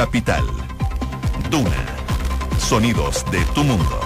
capital. Duna. Sonidos de tu mundo.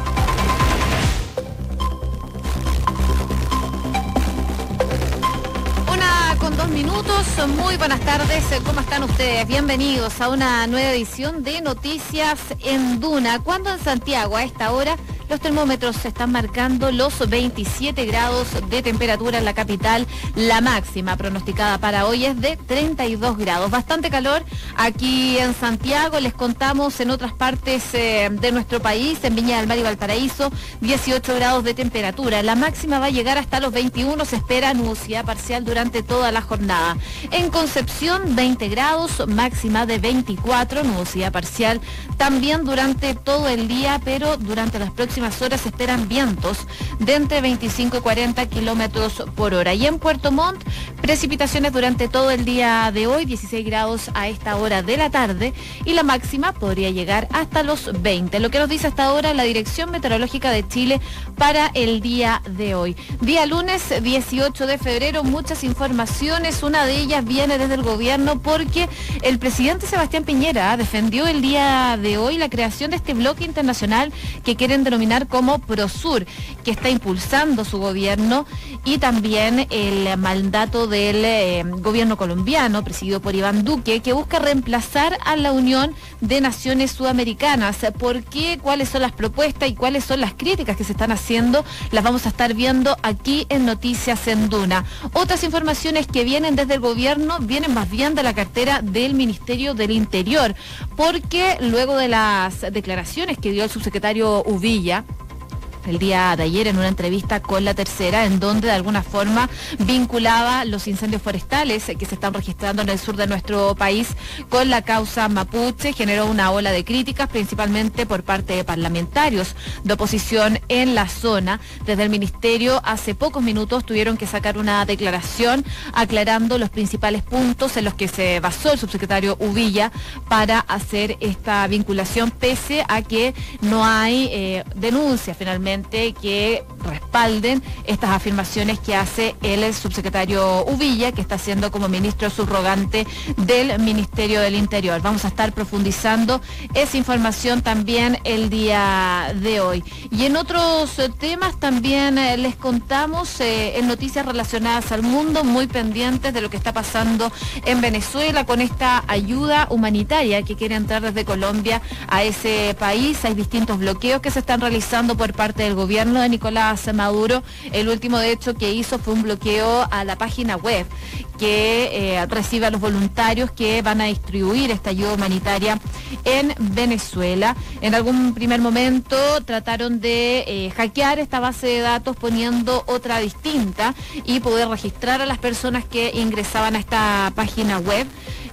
Una con dos minutos. Muy buenas tardes. ¿Cómo están ustedes? Bienvenidos a una nueva edición de Noticias en Duna. Cuando en Santiago a esta hora los termómetros se están marcando los 27 grados de temperatura en la capital. La máxima pronosticada para hoy es de 32 grados. Bastante calor aquí en Santiago. Les contamos en otras partes eh, de nuestro país, en Viña del Mar y Valparaíso, 18 grados de temperatura. La máxima va a llegar hasta los 21. Se espera nubosidad parcial durante toda la jornada. En Concepción, 20 grados, máxima de 24, nubosidad parcial también durante todo el día, pero durante las próximas horas se esperan vientos de entre 25 y 40 kilómetros por hora. Y en Puerto Montt, precipitaciones durante todo el día de hoy, 16 grados a esta hora de la tarde, y la máxima podría llegar hasta los 20. Lo que nos dice hasta ahora la Dirección Meteorológica de Chile para el día de hoy. Día lunes 18 de febrero, muchas informaciones. Una de ellas viene desde el gobierno porque el presidente Sebastián Piñera defendió el día de hoy la creación de este bloque internacional que quieren denominar como Prosur, que está impulsando su gobierno, y también el mandato del eh, gobierno colombiano, presidido por Iván Duque, que busca reemplazar a la Unión de Naciones Sudamericanas. ¿Por qué? ¿Cuáles son las propuestas y cuáles son las críticas que se están haciendo? Las vamos a estar viendo aquí en Noticias en Duna. Otras informaciones que vienen desde el gobierno vienen más bien de la cartera del Ministerio del Interior, porque luego de las declaraciones que dio el subsecretario Uvilla, el día de ayer en una entrevista con la tercera, en donde de alguna forma vinculaba los incendios forestales que se están registrando en el sur de nuestro país con la causa mapuche, generó una ola de críticas, principalmente por parte de parlamentarios de oposición en la zona. Desde el ministerio, hace pocos minutos tuvieron que sacar una declaración aclarando los principales puntos en los que se basó el subsecretario Uvilla para hacer esta vinculación, pese a que no hay eh, denuncia finalmente que respalden estas afirmaciones que hace el subsecretario Uvilla, que está siendo como ministro subrogante del Ministerio del Interior. Vamos a estar profundizando esa información también el día de hoy. Y en otros temas también eh, les contamos eh, en noticias relacionadas al mundo, muy pendientes de lo que está pasando en Venezuela con esta ayuda humanitaria que quiere entrar desde Colombia a ese país. Hay distintos bloqueos que se están realizando por parte el gobierno de Nicolás Maduro, el último de hecho que hizo fue un bloqueo a la página web que eh, recibe a los voluntarios que van a distribuir esta ayuda humanitaria en Venezuela. En algún primer momento trataron de eh, hackear esta base de datos poniendo otra distinta y poder registrar a las personas que ingresaban a esta página web.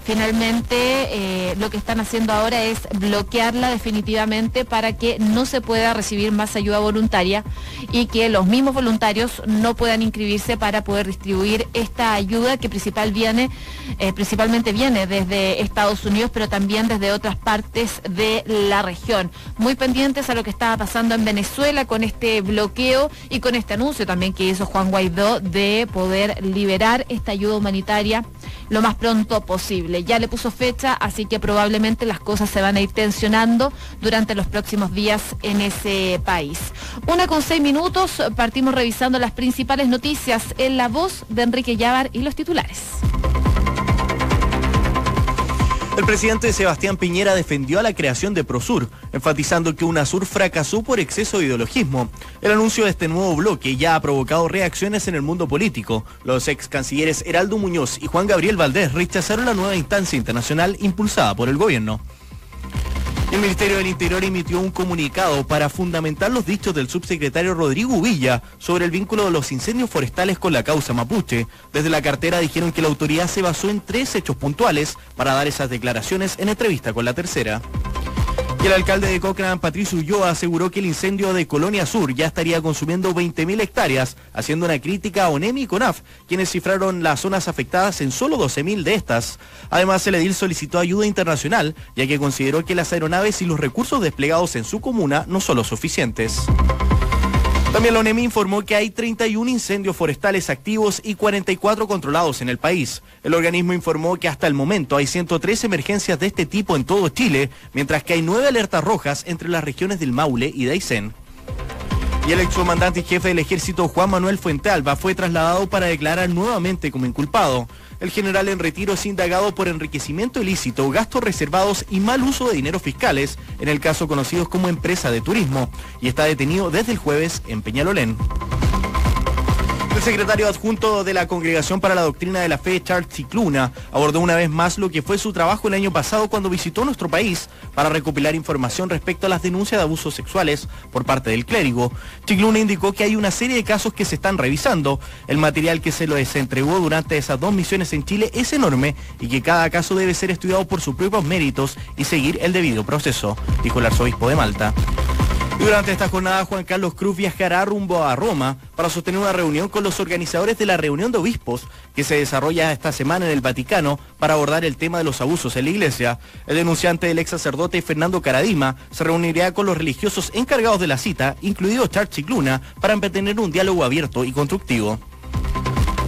Finalmente, eh, lo que están haciendo ahora es bloquearla definitivamente para que no se pueda recibir más ayuda voluntaria y que los mismos voluntarios no puedan inscribirse para poder distribuir esta ayuda que principal viene, eh, principalmente viene desde Estados Unidos, pero también desde otras partes de la región. Muy pendientes a lo que estaba pasando en Venezuela con este bloqueo y con este anuncio también que hizo Juan Guaidó de poder liberar esta ayuda humanitaria lo más pronto posible. Ya le puso fecha, así que probablemente las cosas se van a ir tensionando durante los próximos días en ese país. Una con seis minutos, partimos revisando las principales noticias en la voz de Enrique Llávar y los titulares. El presidente Sebastián Piñera defendió a la creación de Prosur, enfatizando que UNASUR fracasó por exceso de ideologismo. El anuncio de este nuevo bloque ya ha provocado reacciones en el mundo político. Los ex cancilleres Heraldo Muñoz y Juan Gabriel Valdés rechazaron la nueva instancia internacional impulsada por el gobierno. El Ministerio del Interior emitió un comunicado para fundamentar los dichos del subsecretario Rodrigo Villa sobre el vínculo de los incendios forestales con la causa mapuche. Desde la cartera dijeron que la autoridad se basó en tres hechos puntuales para dar esas declaraciones en entrevista con la tercera. El alcalde de Cochrane, Patricio Ulloa, aseguró que el incendio de Colonia Sur ya estaría consumiendo 20.000 hectáreas, haciendo una crítica a ONEMI y CONAF, quienes cifraron las zonas afectadas en solo 12.000 de estas. Además, el edil solicitó ayuda internacional, ya que consideró que las aeronaves y los recursos desplegados en su comuna no son los suficientes. También la ONEMI informó que hay 31 incendios forestales activos y 44 controlados en el país. El organismo informó que hasta el momento hay 103 emergencias de este tipo en todo Chile, mientras que hay 9 alertas rojas entre las regiones del Maule y de Aysén. Y el excomandante y jefe del ejército Juan Manuel Fuentealba fue trasladado para declarar nuevamente como inculpado. El general en retiro es indagado por enriquecimiento ilícito, gastos reservados y mal uso de dineros fiscales, en el caso conocidos como empresa de turismo, y está detenido desde el jueves en Peñalolén. El secretario adjunto de la Congregación para la Doctrina de la Fe, Charles Cicluna, abordó una vez más lo que fue su trabajo el año pasado cuando visitó nuestro país para recopilar información respecto a las denuncias de abusos sexuales por parte del clérigo. Cicluna indicó que hay una serie de casos que se están revisando. El material que se les entregó durante esas dos misiones en Chile es enorme y que cada caso debe ser estudiado por sus propios méritos y seguir el debido proceso, dijo el arzobispo de Malta. Durante esta jornada, Juan Carlos Cruz viajará rumbo a Roma para sostener una reunión con los organizadores de la reunión de obispos que se desarrolla esta semana en el Vaticano para abordar el tema de los abusos en la iglesia. El denunciante del ex sacerdote Fernando Caradima se reunirá con los religiosos encargados de la cita, incluido Charles Chicluna, para mantener un diálogo abierto y constructivo.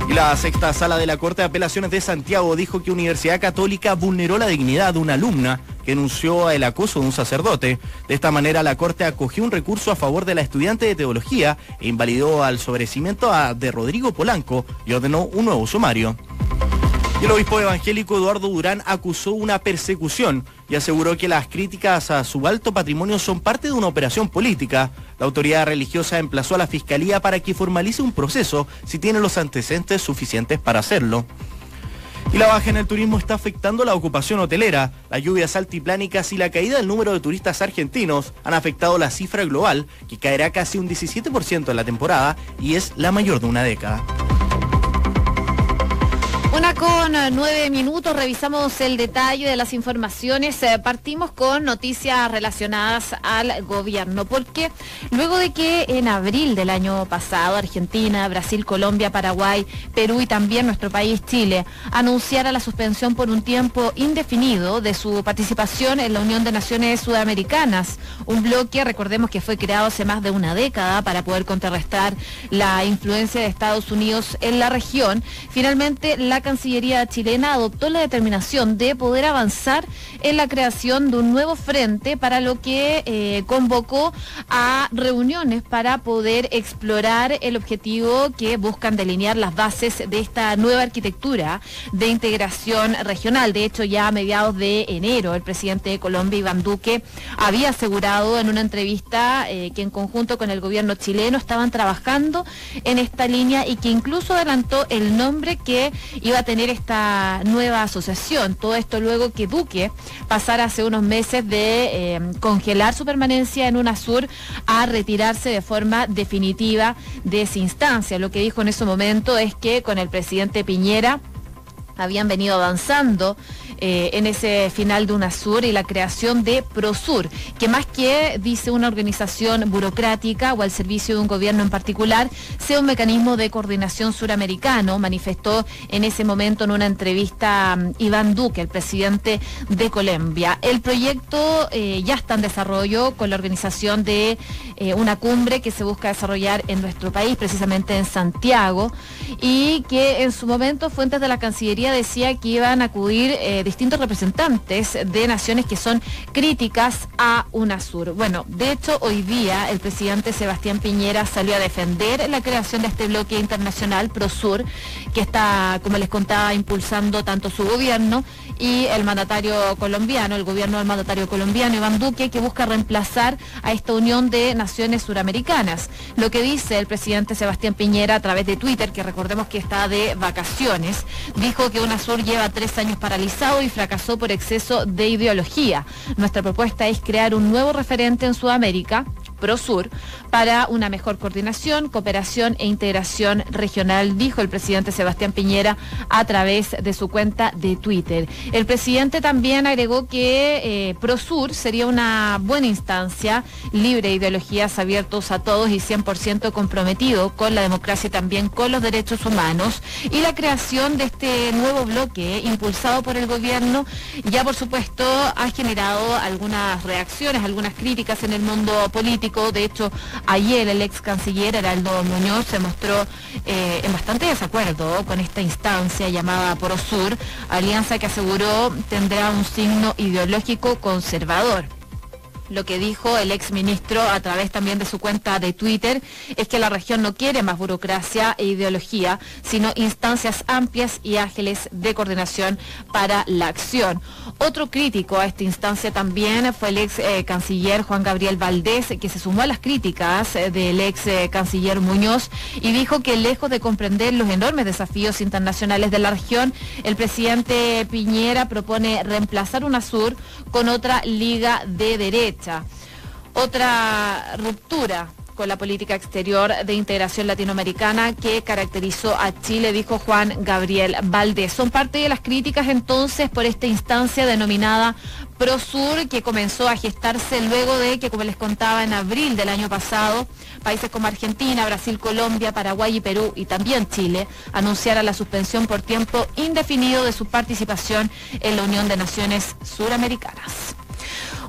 La sexta sala de la Corte de Apelaciones de Santiago dijo que Universidad Católica vulneró la dignidad de una alumna que denunció el acoso de un sacerdote. De esta manera, la Corte acogió un recurso a favor de la estudiante de teología e invalidó al sobrecimiento de Rodrigo Polanco y ordenó un nuevo sumario. Y el obispo evangélico Eduardo Durán acusó una persecución y aseguró que las críticas a su alto patrimonio son parte de una operación política. La autoridad religiosa emplazó a la fiscalía para que formalice un proceso si tiene los antecedentes suficientes para hacerlo. Y la baja en el turismo está afectando la ocupación hotelera. Las lluvias altiplánicas y la caída del número de turistas argentinos han afectado la cifra global, que caerá casi un 17% en la temporada y es la mayor de una década. Una con eh, nueve minutos, revisamos el detalle de las informaciones. Eh, partimos con noticias relacionadas al gobierno, porque luego de que en abril del año pasado Argentina, Brasil, Colombia, Paraguay, Perú y también nuestro país Chile anunciara la suspensión por un tiempo indefinido de su participación en la Unión de Naciones Sudamericanas, un bloque, recordemos que fue creado hace más de una década para poder contrarrestar la influencia de Estados Unidos en la región, finalmente la Cancillería chilena adoptó la determinación de poder avanzar en la creación de un nuevo frente para lo que eh, convocó a reuniones para poder explorar el objetivo que buscan delinear las bases de esta nueva arquitectura de integración regional. De hecho, ya a mediados de enero, el presidente de Colombia, Iván Duque, había asegurado en una entrevista eh, que en conjunto con el gobierno chileno estaban trabajando en esta línea y que incluso adelantó el nombre que iba a tener esta nueva asociación. Todo esto luego que Duque pasara hace unos meses de eh, congelar su permanencia en UNASUR a retirarse de forma definitiva de esa instancia. Lo que dijo en ese momento es que con el presidente Piñera habían venido avanzando eh, en ese final de UNASUR y la creación de PROSUR, que más que, dice una organización burocrática o al servicio de un gobierno en particular, sea un mecanismo de coordinación suramericano, manifestó en ese momento en una entrevista um, Iván Duque, el presidente de Colombia. El proyecto eh, ya está en desarrollo con la organización de eh, una cumbre que se busca desarrollar en nuestro país, precisamente en Santiago, y que en su momento fuentes de la Cancillería decía que iban a acudir distintos representantes de naciones que son críticas a UNASUR. Bueno, de hecho, hoy día el presidente Sebastián Piñera salió a defender la creación de este bloque internacional ProSur, que está, como les contaba, impulsando tanto su gobierno y el mandatario colombiano, el gobierno del mandatario colombiano, Iván Duque, que busca reemplazar a esta unión de naciones suramericanas. Lo que dice el presidente Sebastián Piñera a través de Twitter, que recordemos que está de vacaciones, dijo que UNASUR lleva tres años paralizado y fracasó por exceso de ideología. Nuestra propuesta es crear un nuevo referente en Sudamérica ProSur para una mejor coordinación, cooperación e integración regional, dijo el presidente Sebastián Piñera a través de su cuenta de Twitter. El presidente también agregó que eh, ProSur sería una buena instancia, libre de ideologías abiertos a todos y 100% comprometido con la democracia y también con los derechos humanos y la creación de este nuevo bloque impulsado por el gobierno ya por supuesto ha generado algunas reacciones, algunas críticas en el mundo político De hecho, ayer el ex canciller Heraldo Muñoz se mostró eh, en bastante desacuerdo con esta instancia llamada Prosur, alianza que aseguró tendrá un signo ideológico conservador. Lo que dijo el ex ministro a través también de su cuenta de Twitter es que la región no quiere más burocracia e ideología, sino instancias amplias y ágiles de coordinación para la acción. Otro crítico a esta instancia también fue el ex eh, canciller Juan Gabriel Valdés, que se sumó a las críticas eh, del ex eh, canciller Muñoz y dijo que lejos de comprender los enormes desafíos internacionales de la región, el presidente Piñera propone reemplazar UNASUR con otra liga de Otra ruptura con la política exterior de integración latinoamericana que caracterizó a Chile, dijo Juan Gabriel Valdés. Son parte de las críticas entonces por esta instancia denominada Prosur que comenzó a gestarse luego de que, como les contaba, en abril del año pasado, países como Argentina, Brasil, Colombia, Paraguay y Perú y también Chile anunciaran la suspensión por tiempo indefinido de su participación en la Unión de Naciones Suramericanas.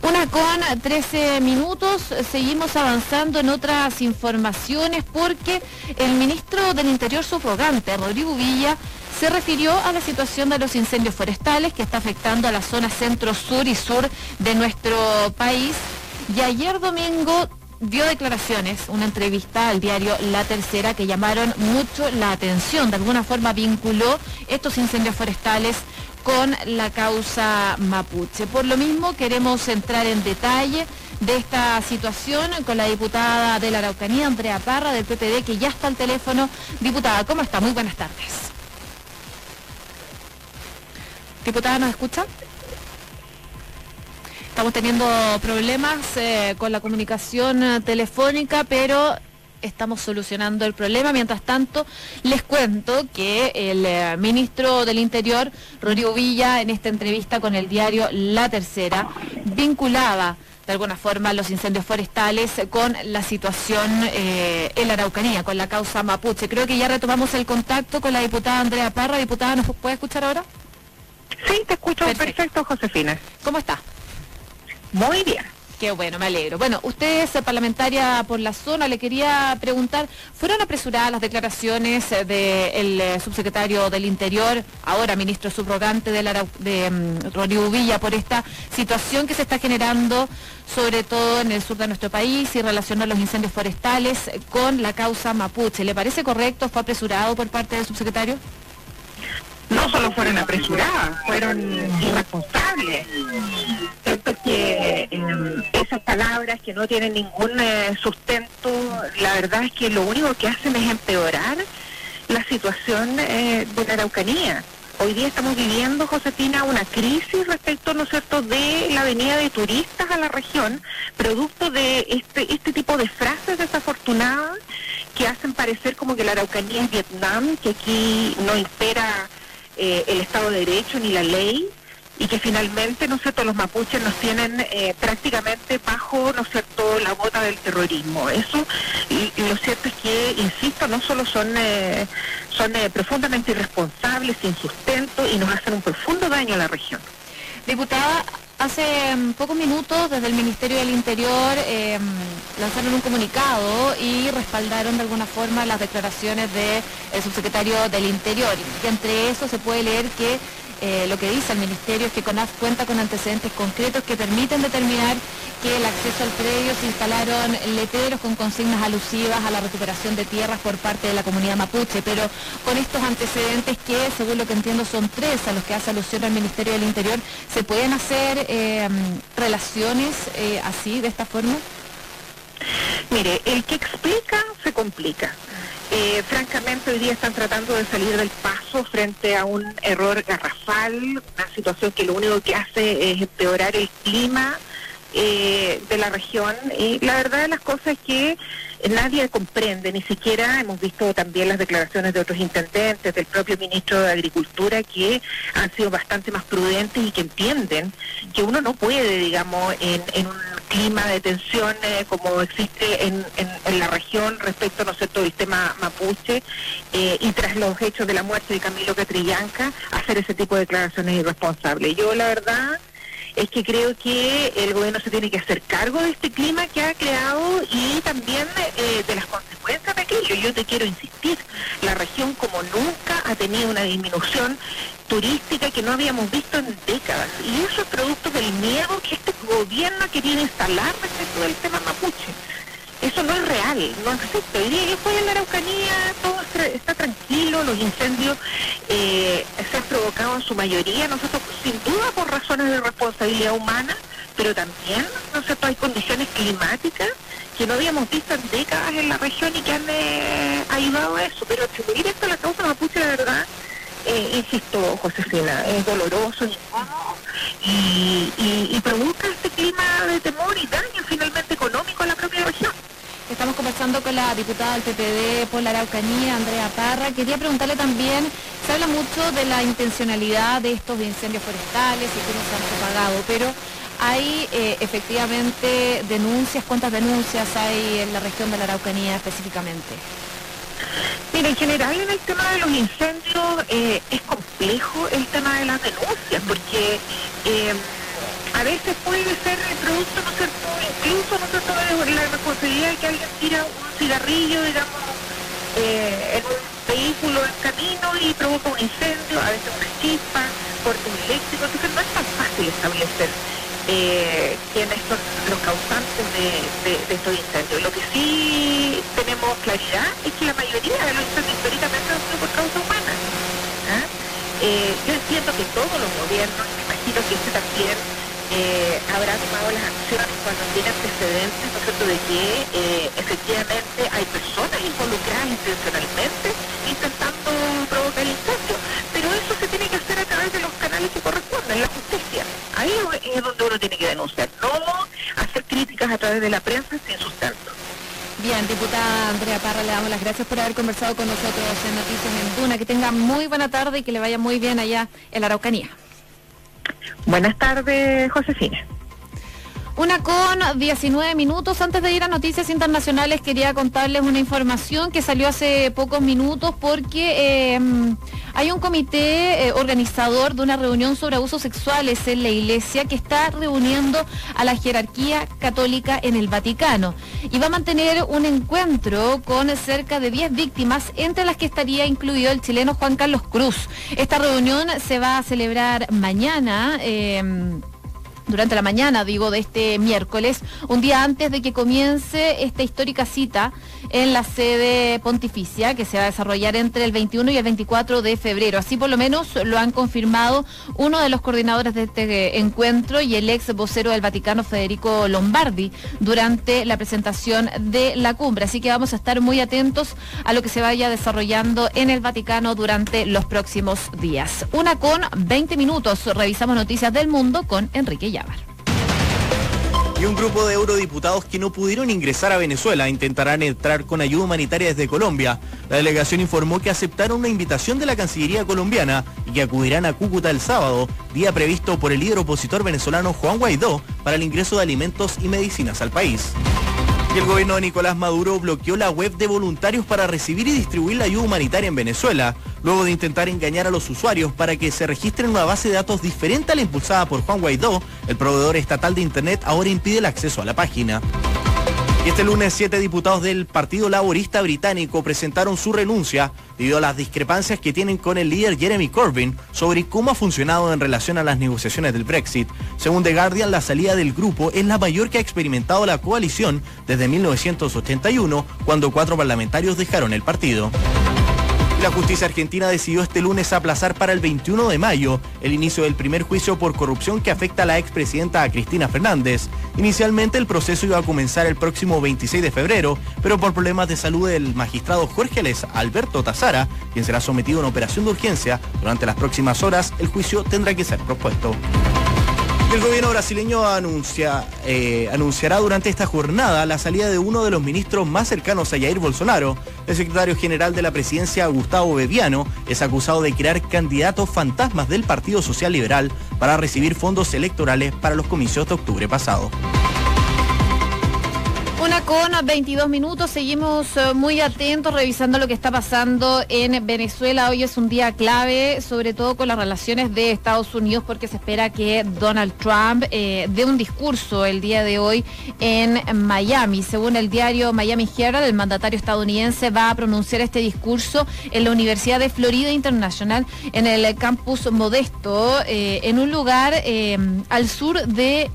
Una con 13 minutos, seguimos avanzando en otras informaciones porque el ministro del Interior subrogante, Rodrigo Villa, se refirió a la situación de los incendios forestales que está afectando a la zona centro-sur y sur de nuestro país. Y ayer domingo dio declaraciones, una entrevista al diario La Tercera que llamaron mucho la atención. De alguna forma vinculó estos incendios forestales con la causa mapuche. Por lo mismo, queremos entrar en detalle de esta situación con la diputada de la Araucanía, Andrea Parra, del PPD, que ya está al teléfono. Diputada, ¿cómo está? Muy buenas tardes. Diputada, ¿nos escucha? Estamos teniendo problemas eh, con la comunicación eh, telefónica, pero estamos solucionando el problema. Mientras tanto, les cuento que el eh, ministro del Interior, Rodrigo Villa, en esta entrevista con el diario La Tercera, vinculaba de alguna forma los incendios forestales con la situación eh, en la Araucanía, con la causa mapuche. Creo que ya retomamos el contacto con la diputada Andrea Parra. Diputada, ¿nos puede escuchar ahora? Sí, te escucho perfecto Josefina. ¿Cómo está? Muy bien. Qué bueno, me alegro. Bueno, usted es parlamentaria por la zona, le quería preguntar, ¿fueron apresuradas las declaraciones del eh, subsecretario del Interior, ahora ministro subrogante de, la, de mm, Villa, por esta situación que se está generando, sobre todo en el sur de nuestro país, y relación a los incendios forestales con la causa mapuche? ¿Le parece correcto? ¿Fue apresurado por parte del subsecretario? No solo fueron apresuradas, fueron irresponsables. Cierto que em, esas palabras que no tienen ningún eh, sustento, la verdad es que lo único que hacen es empeorar la situación eh, de la Araucanía. Hoy día estamos viviendo, Josefina, una crisis respecto, ¿no cierto?, de la venida de turistas a la región, producto de este, este tipo de frases desafortunadas que hacen parecer como que la Araucanía es Vietnam, que aquí no espera eh, el Estado de Derecho ni la ley y que finalmente, ¿no es cierto?, los mapuches nos tienen eh, prácticamente bajo, ¿no es cierto?, la bota del terrorismo. Eso, y, lo cierto es que, insisto, no solo son, eh, son profundamente irresponsables, sin sustento y nos hacen un profundo daño a la región. Diputada, hace mm, pocos minutos desde el Ministerio del Interior em, lanzaron un comunicado y respaldaron de alguna forma las declaraciones del subsecretario del Interior. Y entre eso se puede leer que eh, lo que dice el Ministerio es que CONAF cuenta con antecedentes concretos que permiten determinar que el acceso al predio se instalaron letreros con consignas alusivas a la recuperación de tierras por parte de la comunidad mapuche, pero con estos antecedentes que, según lo que entiendo, son tres a los que hace alusión el Ministerio del Interior, ¿se pueden hacer eh, relaciones eh, así, de esta forma? Mire, el que explica se complica. Eh, francamente, hoy día están tratando de salir del paso frente a un error garrafal, una situación que lo único que hace es empeorar el clima eh, de la región. Y la verdad de las cosas es que nadie comprende, ni siquiera hemos visto también las declaraciones de otros intendentes, del propio ministro de Agricultura, que han sido bastante más prudentes y que entienden que uno no puede, digamos, en, un clima de tensión eh, como existe en, la región respecto, ¿no sé, todo el tema mapuche eh, y tras los hechos de la muerte de Camilo Catrillanca, hacer ese tipo de declaraciones irresponsables. Yo, la verdad es que creo que el gobierno se tiene que hacer cargo de este clima que ha creado y también eh, de las consecuencias de aquello. Yo te quiero insistir, la región como nunca ha tenido una disminución turística que no habíamos visto en décadas. Y eso es producto del miedo que gobierno ha querido instalar respecto del tema mapuche. Eso no es real, no existe. Hoy día en la Araucanía, todo está tranquilo, los incendios eh, se han provocado en su mayoría, nosotros sin duda por razones de responsabilidad humana, pero también, ¿no hay condiciones climáticas que no habíamos visto en décadas en la región y que han eh, ayudado a eso. Pero atribuir esto a la causa mapuche, la verdad, eh, insisto, Josefina, es doloroso, y, y, provoca este clima de temor y daño finalmente económico a la propia región. Estamos conversando con la diputada del PPD por la Araucanía, Andrea Parra. Quería preguntarle también, se habla mucho de la intencionalidad de estos incendios forestales y cómo se han propagado, pero hay eh, efectivamente denuncias, ¿cuántas denuncias hay en la región de la Araucanía específicamente? Mira, en general en el tema de los incendios eh, es complejo el tema de las denuncias, porque eh, a veces puede ser el producto, ¿no cierto?, incluso, ¿no cierto?, de la responsabilidad de que alguien tira un cigarrillo, digamos, eh, en un vehículo en camino y provoca un incendio, a veces una chispa, corte eléctrico, entonces no es tan fácil establecer eh, quiénes son los causantes de, estos incendios. Lo que sí tenemos claridad es que la mayoría de los incendios históricamente han sido por causa humana. ¿ah? Eh, yo entiendo que todos los gobiernos, me imagino que este también eh, habrá tomado las acciones cuando tiene antecedentes, ¿no cierto?, de que eh, efectivamente hay personas involucradas intencionalmente intentando provocar incendios. Pero eso se tiene que hacer a través de los canales que corresponden. Ahí es donde uno tiene que denunciar, no hacer críticas a través de la prensa sin sustento. Bien, diputada Andrea Parra, le damos las gracias por haber conversado con nosotros en Noticias en Duna. Que tenga muy buena tarde y que le vaya muy bien allá en la Araucanía. Buenas tardes, Josefina. Una con 19 minutos. Antes de ir a noticias internacionales, quería contarles una información que salió hace pocos minutos porque em, hay un comité eh, organizador de una reunión sobre abusos sexuales en la iglesia que está reuniendo a la jerarquía católica en el Vaticano y va a mantener un encuentro con cerca de 10 víctimas, entre las que estaría incluido el chileno Juan Carlos Cruz. Esta reunión se va a celebrar mañana. Em, durante la mañana, digo, de este miércoles, un día antes de que comience esta histórica cita en la sede pontificia que se va a desarrollar entre el 21 y el 24 de febrero. Así por lo menos lo han confirmado uno de los coordinadores de este encuentro y el ex vocero del Vaticano, Federico Lombardi, durante la presentación de la cumbre. Así que vamos a estar muy atentos a lo que se vaya desarrollando en el Vaticano durante los próximos días. Una con 20 minutos. Revisamos noticias del mundo con Enrique y un grupo de eurodiputados que no pudieron ingresar a Venezuela intentarán entrar con ayuda humanitaria desde Colombia. La delegación informó que aceptaron una invitación de la Cancillería colombiana y que acudirán a Cúcuta el sábado, día previsto por el líder opositor venezolano Juan Guaidó para el ingreso de alimentos y medicinas al país el gobierno de Nicolás Maduro bloqueó la web de voluntarios para recibir y distribuir la ayuda humanitaria en Venezuela, luego de intentar engañar a los usuarios para que se registren una base de datos diferente a la impulsada por Juan Guaidó, el proveedor estatal de Internet ahora impide el acceso a la página. Y este lunes siete diputados del Partido Laborista Británico presentaron su renuncia debido a las discrepancias que tienen con el líder Jeremy Corbyn sobre cómo ha funcionado en relación a las negociaciones del Brexit. Según The Guardian, la salida del grupo es la mayor que ha experimentado la coalición desde 1981, cuando cuatro parlamentarios dejaron el partido. La justicia argentina decidió este lunes aplazar para el 21 de mayo el inicio del primer juicio por corrupción que afecta a la expresidenta Cristina Fernández. Inicialmente el proceso iba a comenzar el próximo 26 de febrero, pero por problemas de salud del magistrado Jorge Les Alberto Tazara, quien será sometido a una operación de urgencia, durante las próximas horas el juicio tendrá que ser propuesto. El gobierno brasileño anuncia, eh, anunciará durante esta jornada la salida de uno de los ministros más cercanos a Jair Bolsonaro. El secretario general de la presidencia, Gustavo Bebiano, es acusado de crear candidatos fantasmas del Partido Social Liberal para recibir fondos electorales para los comicios de octubre pasado. Una con 22 minutos, seguimos eh, muy atentos revisando lo que está pasando en Venezuela. Hoy es un día clave, sobre todo con las relaciones de Estados Unidos, porque se espera que Donald Trump eh, dé un discurso el día de hoy en Miami. Según el diario Miami Herald, el mandatario estadounidense va a pronunciar este discurso en la Universidad de Florida Internacional, en el campus Modesto, eh, en un lugar al sur de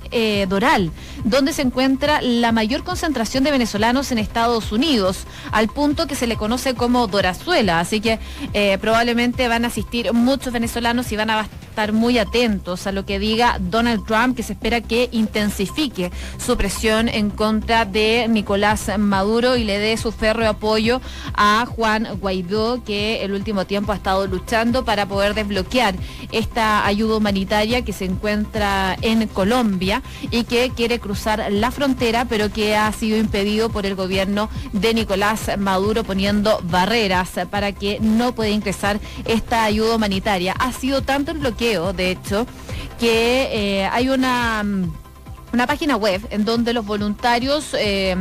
Doral, donde se encuentra la mayor concentración de venezolanos en Estados Unidos, al punto que se le conoce como Dorazuela. Así que eh, probablemente van a asistir muchos venezolanos y van a estar muy atentos a lo que diga Donald Trump, que se espera que intensifique su presión en contra de Nicolás Maduro y le dé su férreo apoyo a Juan Guaidó, que el último tiempo ha estado luchando para poder desbloquear esta ayuda humanitaria que se encuentra en Colombia y que quiere cruzar la frontera, pero que ha sido impedido por el gobierno de Nicolás Maduro poniendo barreras para que no pueda ingresar esta ayuda humanitaria. Ha sido tanto el bloqueo, de hecho, que eh, hay una, mm, una página web en donde los voluntarios... Eh,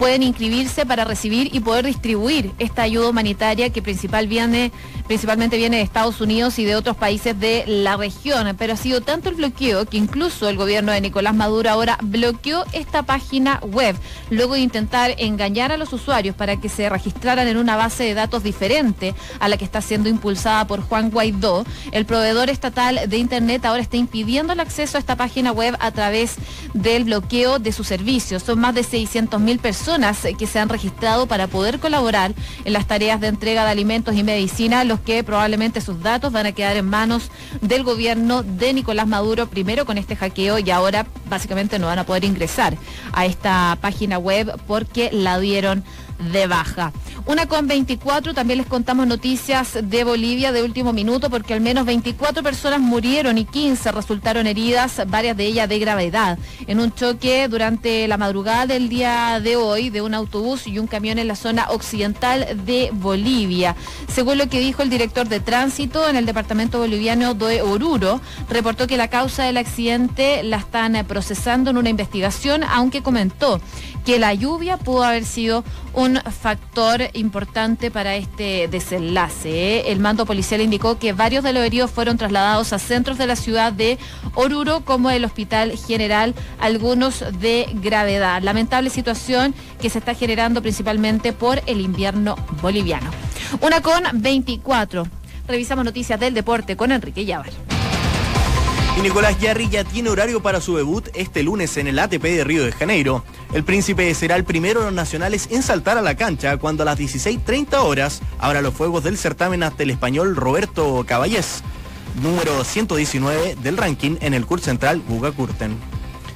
pueden inscribirse para recibir y poder distribuir esta ayuda humanitaria que principal viene, principalmente viene de Estados Unidos y de otros países de la región. Pero ha sido tanto el bloqueo que incluso el gobierno de Nicolás Maduro ahora bloqueó esta página web, luego de intentar engañar a los usuarios para que se registraran en una base de datos diferente a la que está siendo impulsada por Juan Guaidó. El proveedor estatal de Internet ahora está impidiendo el acceso a esta página web a través del bloqueo de sus servicios. Son más de 600 mil personas que se han registrado para poder colaborar en las tareas de entrega de alimentos y medicina, los que probablemente sus datos van a quedar en manos del gobierno de Nicolás Maduro, primero con este hackeo y ahora básicamente no van a poder ingresar a esta página web porque la dieron de baja. Una con 24, también les contamos noticias de Bolivia de último minuto porque al menos 24 personas murieron y 15 resultaron heridas, varias de ellas de gravedad, en un choque durante la madrugada del día de hoy de un autobús y un camión en la zona occidental de Bolivia. Según lo que dijo el director de tránsito en el departamento boliviano de Oruro, reportó que la causa del accidente la están procesando en una investigación, aunque comentó que la lluvia pudo haber sido un factor importante para este desenlace. ¿eh? El mando policial indicó que varios de los heridos fueron trasladados a centros de la ciudad de Oruro, como el Hospital General, algunos de gravedad. Lamentable situación que se está generando principalmente por el invierno boliviano. Una con 24. Revisamos noticias del deporte con Enrique Llavar. Y Nicolás Yarri ya tiene horario para su debut este lunes en el ATP de Río de Janeiro. El príncipe será el primero de los nacionales en saltar a la cancha cuando a las 16.30 horas abra los fuegos del certamen ante el español Roberto Caballés, número 119 del ranking en el curso central Buga Kurten.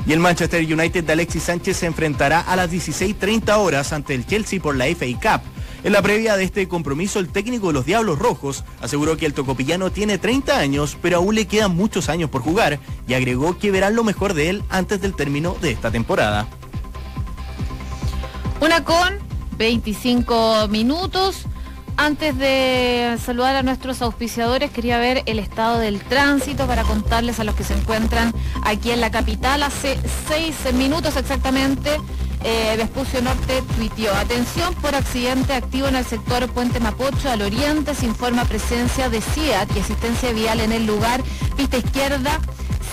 Y el Manchester United de Alexis Sánchez se enfrentará a las 16.30 horas ante el Chelsea por la FA Cup. En la previa de este compromiso, el técnico de los Diablos Rojos aseguró que el tocopillano tiene 30 años, pero aún le quedan muchos años por jugar y agregó que verán lo mejor de él antes del término de esta temporada. Una con 25 minutos. Antes de saludar a nuestros auspiciadores, quería ver el estado del tránsito para contarles a los que se encuentran aquí en la capital. Hace seis minutos exactamente eh, Vespucio Norte tuiteó, atención por accidente activo en el sector Puente Mapocho al oriente, se informa presencia de CIAT y asistencia vial en el lugar, pista izquierda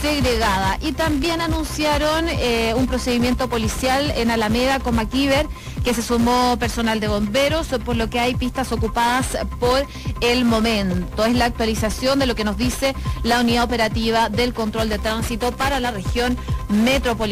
segregada. Y también anunciaron eh, un procedimiento policial en Alameda con Maquiver, que se sumó personal de bomberos, por lo que hay pistas ocupadas por el momento. Es la actualización de lo que nos dice la unidad operativa del control de tránsito para la región metropolitana.